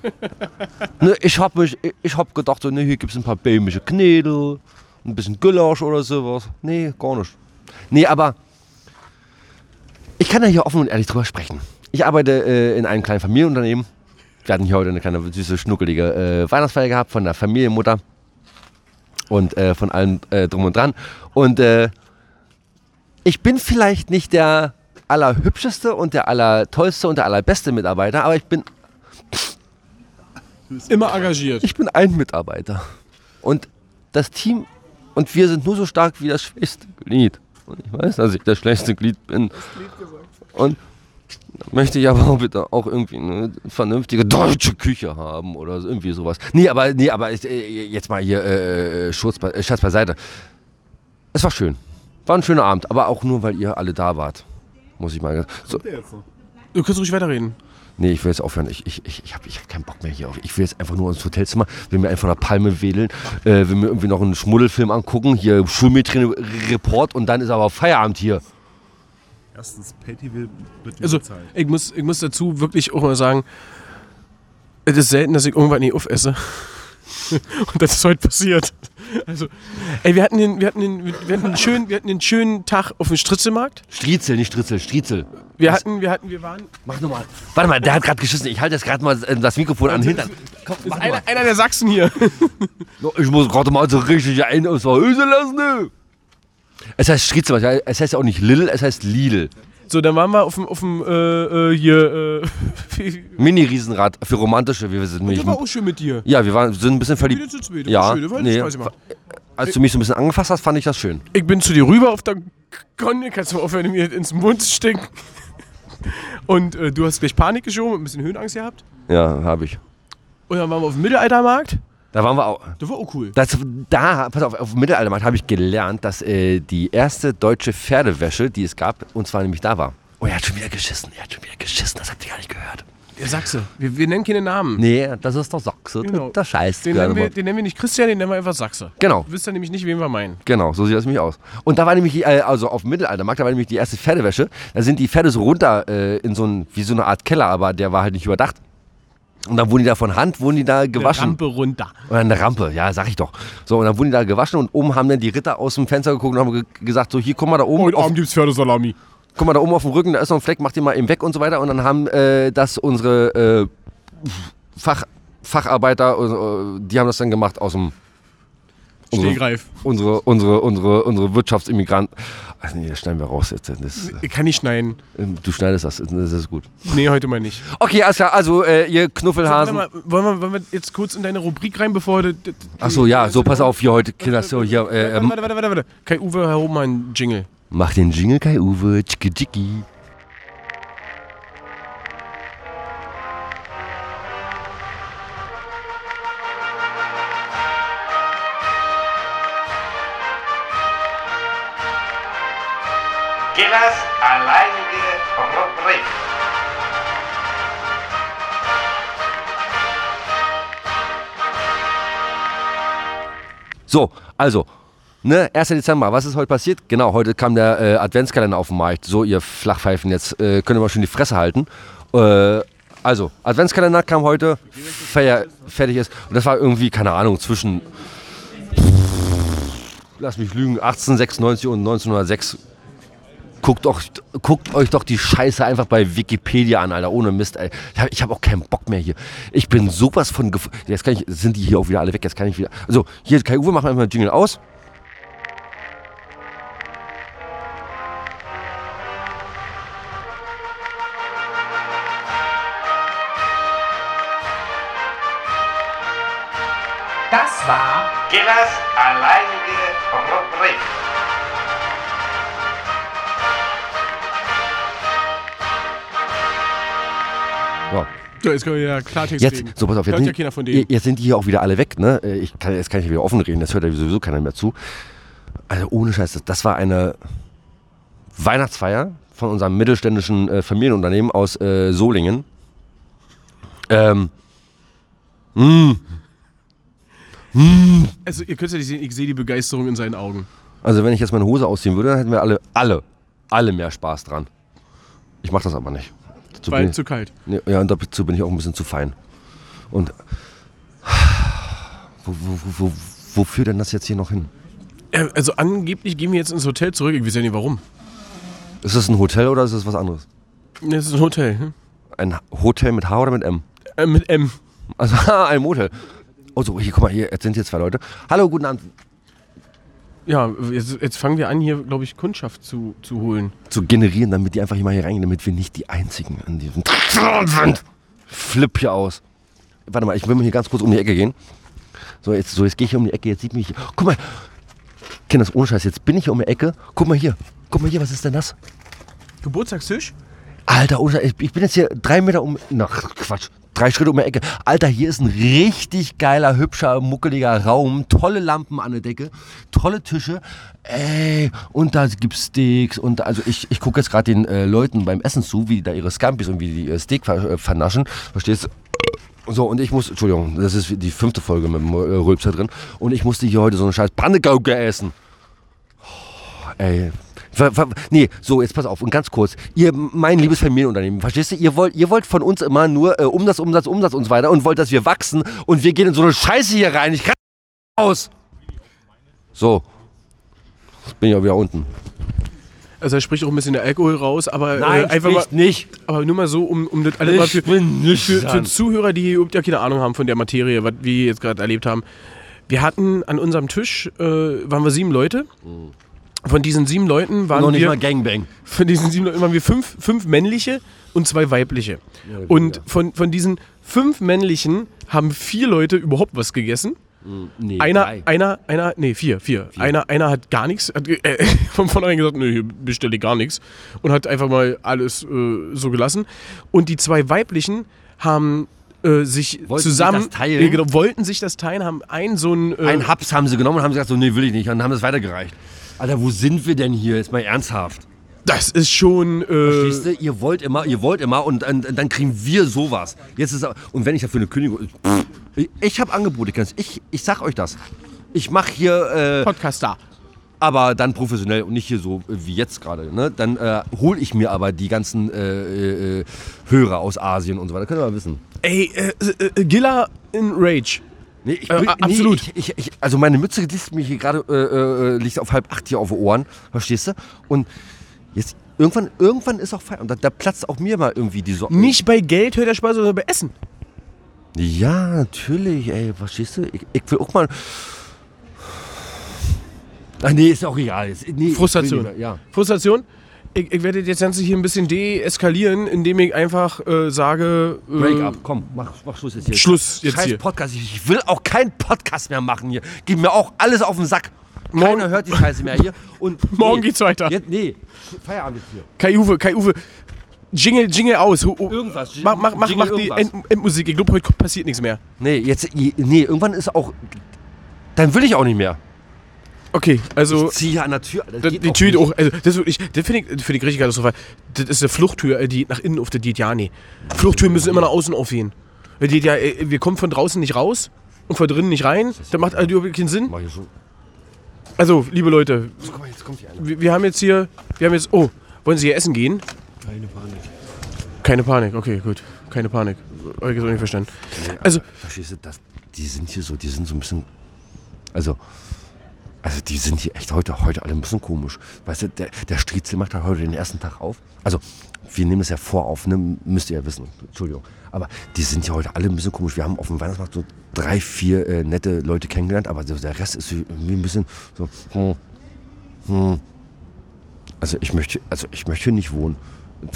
ne, ich hab mich, ich, ich hab gedacht, so, ne, hier gibt's ein paar bämische Knädel, ein bisschen Gulasch oder sowas. Nee, gar nicht. Nee, aber ich kann ja hier offen und ehrlich drüber sprechen. Ich arbeite äh, in einem kleinen Familienunternehmen. Wir hatten hier heute eine kleine süße, schnuckelige äh, Weihnachtsfeier gehabt von der Familienmutter und äh, von allem äh, drum und dran. Und äh, ich bin vielleicht nicht der allerhübscheste und der allertollste und der allerbeste Mitarbeiter, aber ich bin, Immer engagiert. ich bin ein Mitarbeiter. Und das Team und wir sind nur so stark wie das schwächste Glied. Und ich weiß, dass ich das schwächste Glied bin. Und möchte ich aber auch bitte auch irgendwie eine vernünftige deutsche Küche haben oder irgendwie sowas. Nee, aber, nee, aber ich, äh, jetzt mal hier äh, Schutz, äh, Schatz beiseite. Es war schön. War ein schöner Abend, aber auch nur, weil ihr alle da wart. Muss ich mal. Jetzt so. Du kannst ruhig weiterreden. Nee, ich will jetzt aufhören. Ich, ich, ich, ich habe ich hab keinen Bock mehr hier. auf- Ich will jetzt einfach nur ins Hotelzimmer, will mir einfach eine Palme wedeln, äh, will mir irgendwie noch einen Schmuddelfilm angucken, hier Schulmädchen-Report und dann ist aber Feierabend hier. Erstens, Patty will wird mir Also, bezahlt. ich muss, ich muss dazu wirklich auch mal sagen, es ist selten, dass ich irgendwann nie aufesse. Und das ist heute passiert. Also, ey, wir hatten den, wir hatten den, wir hatten einen schönen, wir hatten einen schönen Tag auf dem Stritzelmarkt. Striezel, nicht Stritzel, Striezel. Wir hatten, wir hatten, wir waren. Mach nochmal. Warte mal, der hat gerade geschissen. Ich halte jetzt gerade mal äh, das Mikrofon an den Hintern. Komm, mach Einer, einer der Sachsen hier. Ich muss gerade mal so richtig einen aus der Hose lassen. ne? Es heißt Striezel, es heißt auch nicht Lil, es heißt Lidl. So, dann waren wir auf dem, auf dem, äh, äh, hier, äh, Mini-Riesenrad für romantische. Wir sind nämlich, Das war auch schön mit dir. ja, wir waren, sind ein bisschen verliebt. zu zweit. Ja, schön, das nee, als du mich so ein bisschen angefasst hast, fand ich das schön. Ich bin zu dir rüber auf der Konne, kannst du mal aufhören, mir ins Mund zu stecken. Und äh, du hast gleich Panik geschoben und ein bisschen Höhenangst gehabt. Ja, habe ich. Und dann waren wir auf dem Mittelaltermarkt. Da waren wir auch. Das war auch cool. Das, da, pass auf, auf dem Mittelaltermarkt habe ich gelernt, dass äh, die erste deutsche Pferdewäsche, die es gab, und zwar nämlich da war. Oh, er hat schon wieder geschissen, er hat schon wieder geschissen, das habt ihr gar nicht gehört. Der Sachse. Wir, wir nennen keine Namen. Nee, das ist der Sachse, Genau. der Scheiß. Den nennen, wir, den nennen wir nicht Christian, den nennen wir einfach Sachse. Genau. Du wisst ja nämlich nicht, wen wir meinen. Genau, so sieht das nämlich aus. Und da war nämlich, äh, also auf dem Mittelaltermarkt, da war nämlich die erste Pferdewäsche. Da sind die Pferde so runter äh, in so ein, wie so eine Art Keller, aber der war halt nicht überdacht. Und dann wurden die da von Hand, wurden die da gewaschen. Rampe runter. Oder eine Rampe, ja, sag ich doch. So, und dann wurden die da gewaschen und oben haben dann die Ritter aus dem Fenster geguckt und haben ge gesagt, so hier, guck mal da oben, Heute auf, Abend gibt's Pferdesalami. guck mal da oben auf dem Rücken, da ist noch ein Fleck, mach den mal eben weg und so weiter. Und dann haben äh, das unsere äh, Fach, Facharbeiter, äh, die haben das dann gemacht aus dem unsere, Stehgreif. unsere, unsere, unsere, unsere Wirtschaftsimmigranten. Ach nee, das schneiden wir raus jetzt. Das, Ich kann nicht schneiden. äh, du schneidest das, das ist gut. Nee, heute mal nicht. Okay, alles klar, also äh, ihr Knuffelhasen. mal, wollen, wir, wollen wir jetzt kurz in deine Rubrik rein, bevor du. d- d- Ach so, ja, so pass auf hier heute, Kinder, so hier. Äh, ähm, Warte, warte, warte, warte. Kai Uwe, Herr mal einen Jingle. mach den Jingle Kai Uwe, tschicki tschicki. Killers alleinige Rubrik. So, also, ne, 1. Dezember, was ist heute passiert? Genau, heute kam der äh, Adventskalender auf den Markt. So, ihr Flachpfeifen, jetzt äh, könnt ihr mal schön die Fresse halten. Äh, also, Adventskalender kam heute, feier, fertig ist. Und das war irgendwie, keine Ahnung, zwischen, lass mich lügen, 1896 und 1906. Guckt, auch, guckt euch doch die Scheiße einfach bei Wikipedia an, Alter, ohne Mist, ey. Ich habe hab auch keinen Bock mehr hier. Ich bin sowas von... gef- Jetzt kann ich, sind die hier auch wieder alle weg, jetzt kann ich wieder... So, hier, Kai Uwe, mach mal den Jingle aus. Das war Killers alleinige So. Jetzt können wir ja Klartext Jetzt, reden. so pass auf, jetzt ja sind, keiner von denen. jetzt sind die hier auch wieder alle weg, ne? Äh, Ich kann, jetzt kann ich wieder offen reden, das hört ja sowieso keiner mehr zu. Also ohne Scheiß, das- war eine Weihnachtsfeier von unserem mittelständischen äh, Familienunternehmen aus äh, Solingen. Ähm, Also, ihr könnt ja nicht sehen, ich sehe die Begeisterung in seinen Augen. also wenn ich jetzt meine Hose ausziehen würde, dann hätten wir alle, alle, alle mehr Spaß dran. Ich mache das aber nicht. Dazu Weil ich- zu kalt. Ja, und dazu bin ich auch ein bisschen zu fein. Und wo, wo, wo, wo, wo führt denn das jetzt hier noch hin? Äh, Also, angeblich gehen wir jetzt ins Hotel zurück. Ich weiß ja nicht warum. Ist das ein Hotel oder ist das was anderes? Das ist ein Hotel. hm? Ein Hotel mit H oder mit M? Äh, mit M. Also ein Motel. Oh so, hier, guck mal, hier, jetzt sind hier zwei Leute. Hallo, guten Abend. Ja, jetzt, jetzt fangen wir an, hier, glaube ich, Kundschaft zu, zu holen. Zu generieren, damit die einfach hier mal hier reingehen, damit wir nicht die Einzigen an diesem sind. Flipp hier aus. Warte mal, ich will mal hier ganz kurz um die Ecke gehen. So, jetzt, so, jetzt gehe ich hier um die Ecke, jetzt sieht mich. Guck mal. Kinders, ohne Scheiß, jetzt bin ich hier um die Ecke. Guck mal hier. Guck mal hier, was ist denn das? Geburtstagstisch? Alter, ich, bin jetzt hier drei Meter um. Na, Quatsch. Drei Schritte um die Ecke. Alter, hier ist ein richtig geiler, hübscher, muckeliger Raum. Tolle Lampen an der Decke. Tolle Tische. Ey, und da gibt's Steaks. Und also ich, ich gucke jetzt gerade den äh, Leuten beim Essen zu, wie die da ihre Scampis und wie die äh, Steak ver äh, vernaschen. Verstehst du? So, und ich muss, Entschuldigung, das ist die fünfte Folge mit dem äh, Rülpser drin. Und ich musste hier heute so eine scheiß Pannegauke essen. Oh, ey. Nee, so, jetzt pass auf und ganz kurz. Ihr, mein liebes Familienunternehmen, verstehst du? Ihr wollt, ihr wollt von uns immer nur äh, Umsatz, Umsatz, Umsatz und so weiter und wollt, dass wir wachsen und wir gehen in so eine Scheiße hier rein. Ich kann aus. So. Jetzt bin ich auch wieder unten. Also, da spricht auch ein bisschen der Alkohol raus, aber Nein, äh, einfach mal, nicht. aber nur mal so, um, um das alles mal für, für, für Zuhörer, die überhaupt ja keine Ahnung haben von der Materie, was wir jetzt gerade erlebt haben. Wir hatten an unserem Tisch, äh, waren wir sieben Leute. Von diesen sieben Leuten waren Noch nicht wir, mal Gangbang. von diesen sieben Leuten waren wir fünf, fünf männliche und zwei weibliche. Und von, von diesen fünf männlichen haben vier Leute überhaupt was gegessen. Nee, Einer, drei. einer, einer, nee, vier, vier. Einer, einer hat gar nichts, hat äh, von vornherein gesagt, nee, hier bestelle ich gar nichts. Und hat einfach mal alles äh, so gelassen. Und die zwei weiblichen haben äh, sich Wollten sich zusammen, das teilen? äh, genau, wollten sich das teilen, haben ein so ein, äh, Ein Haps haben sie genommen und haben gesagt, so, nee, will ich nicht. Und haben das weitergereicht. Alter, wo sind wir denn hier? Jetzt mal ernsthaft. das ist schon, äh, Verstehst du? Ihr wollt immer, ihr wollt immer und, und, dann kriegen wir sowas. Jetzt ist und wenn ich dafür eine Kündigung, pff, ich, ich habe Angebote, ich, ich sag euch das. Ich mache hier, äh, Podcast da. aber dann professionell und nicht hier so äh, wie jetzt gerade. Ne? Dann äh, hole ich mir aber die ganzen äh, äh, Hörer aus Asien und so weiter. Könnt ihr mal wissen. Ey, äh, äh, Gilla in Rage. Nee, ich, Äh, absolut. Ich, ich, ich, also meine Mütze liegt mir hier gerade äh, äh, liegt auf halb acht hier auf den Ohren, verstehst du? Und jetzt irgendwann, irgendwann ist auch Feier und da, da platzt auch mir mal irgendwie die Sorge. Nicht bei Geld hört der Spaß, sondern bei Essen. Ja, natürlich, ey, verstehst du? Ich, ich will auch mal. Ach nee, ist auch egal. Nee, Frustration. will Ja. Frustration. Ich, ich werde jetzt Ganze hier ein bisschen deeskalieren, indem ich einfach äh, sage. Äh, Break up, komm, mach, mach Schluss jetzt hier. Schluss jetzt Scheiß hier. Podcast, ich, ich will auch keinen Podcast mehr machen hier. Gib mir auch alles auf den Sack. Morgen- Keiner hört die Scheiße mehr hier. Und Morgen nee, geht's weiter. Jetzt, nee, Feierabend jetzt hier. Kai Uwe, Kai Uwe. Jingle, Jingle aus. Hu- hu- Irgendwas. Mach, mach, mach, mach die. End, Endmusik. Ich glaube, heute passiert nichts mehr. Nee, jetzt, nee, irgendwann ist auch. Dann will ich auch nicht mehr. Okay, also. Ich ziehe hier an der Tür. Das geht die auch Tür nicht. auch, also das ist wirklich, das finde ich, find ich richtig katastrophal. Das ist eine Fluchttür, äh, die nach innen auf der geht ja nee. Flugtüren müssen immer nach außen aufgehen. Weil Die, ja, äh, wir kommen von draußen nicht raus und von drinnen nicht rein. Das macht also überhaupt keinen Sinn. Mach ich schon. Also, liebe Leute, Guck mal, jetzt kommt hier einer. wir, wir haben jetzt hier, wir haben jetzt, oh, wollen Sie hier essen gehen? Keine Panik. Keine Panik, okay, gut. Keine Panik. Hab ich jetzt auch nicht verstanden. Also, Verstehst du, das, die sind hier so, die sind so ein bisschen. Also. Also die sind hier echt heute, heute alle ein bisschen komisch. Weißt du, der, der Striezel macht halt heute den ersten Tag auf. Also, wir nehmen es ja vor auf, ne? müsst ihr ja wissen. Entschuldigung. Aber die sind ja heute alle ein bisschen komisch. Wir haben auf dem Weihnachtsmarkt so drei, vier äh, nette Leute kennengelernt, aber der Rest ist irgendwie ein bisschen so. Hm, hm. Also ich möchte, also ich möchte hier nicht wohnen.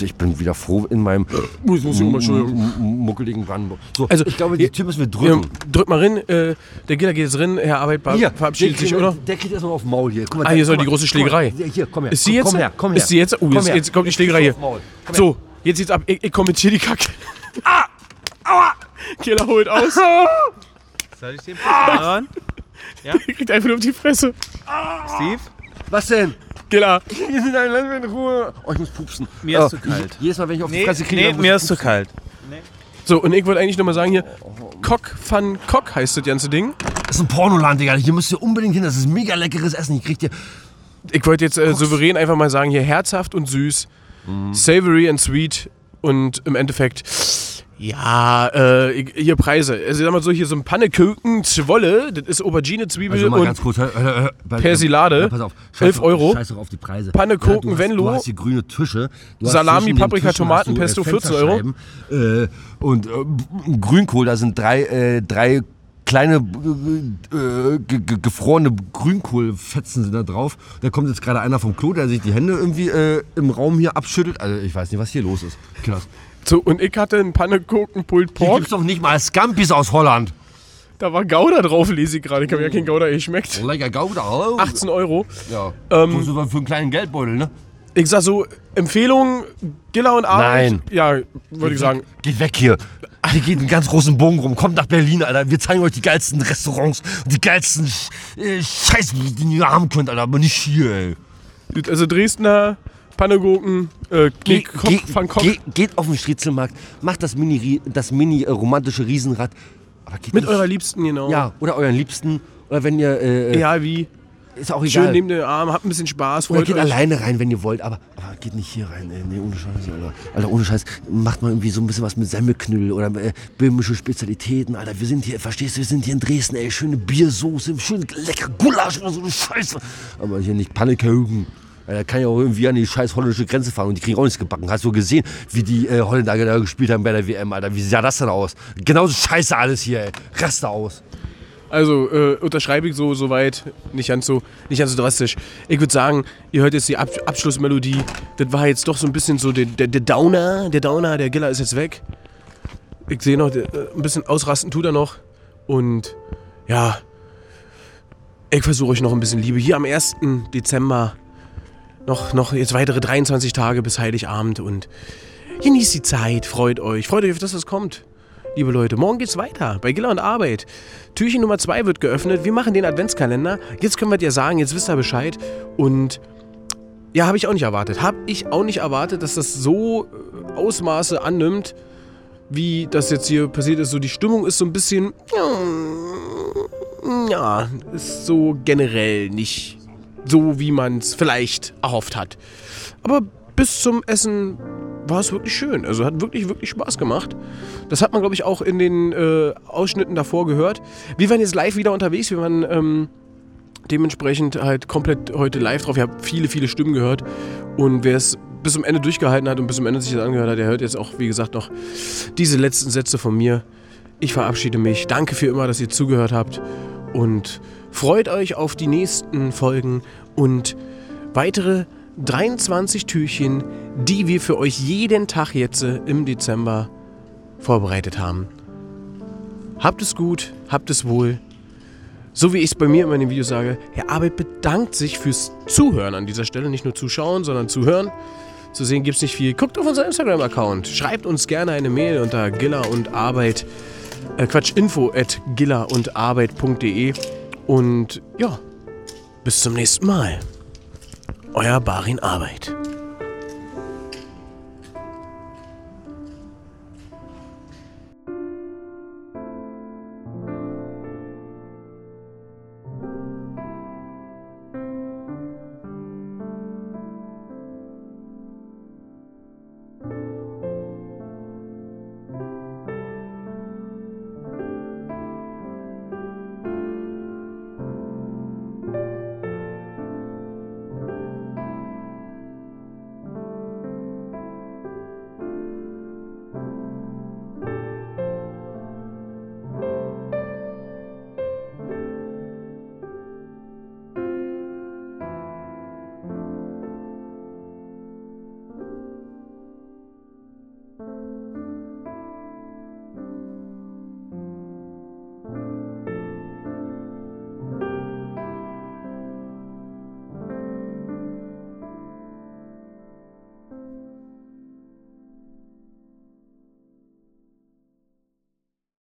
Ich bin wieder froh in meinem muss ich mal, Entschuldigung. m- m- muckeligen Brandenburg. So, Also, ich glaube, die Tür müssen wir ja, drücken. drück mal rein. Äh, der Giller geht jetzt rein, Herr Arbeitbar Hier, verabschiedet der sich, oder? Der kriegt erstmal auf Maul hier. Guck mal, Ah, der- hier soll die mal, große mal. Schlägerei. Ja, Hier, komm her. Ist sie jetzt? Komm her, komm her. Ist sie jetzt? Oh, jetzt, jetzt kommt die Schlägerei hier. So, jetzt geht's ab. Ich, ich kommentiere die Kacke. Ah! Aua! Killer holt aus. Soll ich den hören? Der kriegt einfach nur auf die Fresse. Steve? Was denn? Killer. Wir sind ein Land in Ruhe. Oh, ich muss pupsen. Mir ist Oh, zu kalt. Jedes Mal, wenn ich auf die Nee, Fresse kriege, nee mir ich ist zu kalt. So, und ich wollte eigentlich nochmal sagen hier, Cock van Cock heißt das ganze Ding. Das ist ein Pornoland, Digga. Hier müsst ihr unbedingt hin. Das ist mega leckeres Essen. Hier kriegt ihr. Ich wollte jetzt äh, souverän einfach mal sagen, hier herzhaft und süß, savory and sweet und im Endeffekt, ja, äh, hier Preise. Also sag mal so, hier so ein Pannekuchen, Zwolle, das ist Aubergine, Zwiebel Also und kurz. hör- hör- Persilade, Ja, pass auf. 11 doch- Euro. Scheiß doch auf die Preise. Pannekuchen, hast, Venlo. Du hast hier grüne Tische. Salami, Paprika, Tischen Tomaten, du, Pesto, 14 Euro. Äh, und äh, Grünkohl, da sind drei, äh, drei kleine äh, ge ge gefrorene Grünkohlfetzen sind da drauf. Da kommt jetzt gerade einer vom Klo, der sich die Hände irgendwie äh, im Raum hier abschüttelt. Also ich weiß nicht, was hier los ist. Krass. So, und ich hatte einen Pannekuchen Pulled Hier Pork, gibt's doch nicht mal Scampis aus Holland. da war Gouda drauf, lese ich gerade. Ich habe ja kein Gouda geschmeckt. Lecker Gouda. Oh. 18 Euro. Ja. Ähm, für, für einen kleinen Geldbeutel, ne? Ich sag so, Empfehlung, Giller und Arbeit. Nein. Ja, würde ich sagen. Geht weg hier. Hier geht einen ganz großen Bogen rum. Kommt nach Berlin, Alter. Wir zeigen euch die geilsten Restaurants und die geilsten äh, Scheiß, die ihr haben könnt, Alter. Aber nicht hier, ey. Also Dresdner, Pannekuchen, äh, Ge ge ge geht auf den Striezelmarkt, macht das mini, das mini äh, romantische Riesenrad. Mit nicht, eurer Liebsten, genau. Ja, oder euren Liebsten. Oder wenn ihr. Äh, Egal wie. Ist auch Schön egal. neben den Arm, habt ein bisschen Spaß, Oder geht euch. alleine rein, wenn ihr wollt, aber, aber geht nicht hier rein. Ey. Nee, ohne Scheiß, Alter. Alter, ohne Scheiß. Macht mal irgendwie so ein bisschen was mit Semmelknüll oder äh, böhmische Spezialitäten, Alter. Wir sind hier, verstehst du, wir sind hier in Dresden, ey. Schöne Biersoße, schön lecker Gulasch oder so eine Scheiße. Aber hier nicht Pannekuchen. Da kann ja auch irgendwie an die scheiß holländische Grenze fahren und die kriegen auch nichts gebacken. Hast du gesehen, wie die äh, Holländer da gespielt haben bei der WM, Alter? Wie sah das denn aus? Genauso scheiße alles hier, ey. Raste aus. Also äh, unterschreibe ich so soweit, nicht ganz so, nicht ganz so drastisch. Ich würde sagen, ihr hört jetzt die Ab Abschlussmelodie. Das war jetzt doch so ein bisschen so der, der, der Downer, der Downer, der Giller ist jetzt weg. Ich sehe noch, der, äh, ein bisschen ausrasten tut er noch. Und ja, ich versuche euch noch ein bisschen Liebe. Hier am 1. Dezember noch, noch jetzt weitere 23 Tage bis Heiligabend und genießt die Zeit, freut euch, freut euch auf das, was kommt. Liebe Leute, morgen geht's weiter bei Giller und Arbeit. Türchen Nummer 2 wird geöffnet. Wir machen den Adventskalender. Jetzt können wir dir sagen, jetzt wisst ihr Bescheid. Und ja, habe ich auch nicht erwartet. Habe ich auch nicht erwartet, dass das so äh, Ausmaße annimmt, wie das jetzt hier passiert ist. So die Stimmung ist so ein bisschen ja, ist so generell nicht so, wie man es vielleicht erhofft hat. Aber bis zum Essen war es wirklich schön. Also hat wirklich, wirklich Spaß gemacht. Das hat man, glaube ich, auch in den äh, Ausschnitten davor gehört. Wir waren jetzt live wieder unterwegs. Wir waren ähm, dementsprechend halt komplett heute live drauf. Wir haben viele, viele Stimmen gehört. Und wer es bis zum Ende durchgehalten hat und bis zum Ende sich das angehört hat, der hört jetzt auch, wie gesagt, noch diese letzten Sätze von mir. Ich verabschiede mich. Danke für immer, dass ihr zugehört habt. Und freut euch auf die nächsten Folgen und weitere 23 Türchen, die wir für euch jeden Tag jetzt äh, im Dezember vorbereitet haben. Habt es gut, habt es wohl. So wie ich es bei mir in den Videos sage, Herr Arbeit bedankt sich fürs Zuhören an dieser Stelle. Nicht nur zuschauen, sondern zuhören. Zu sehen gibt es nicht viel. Guckt auf unseren Instagram-Account. Schreibt uns gerne eine Mail unter Giller und Arbeit. Äh, Quatsch, info at gillerundarbeit.de. Und ja, bis zum nächsten Mal. Euer Barin Arbeit.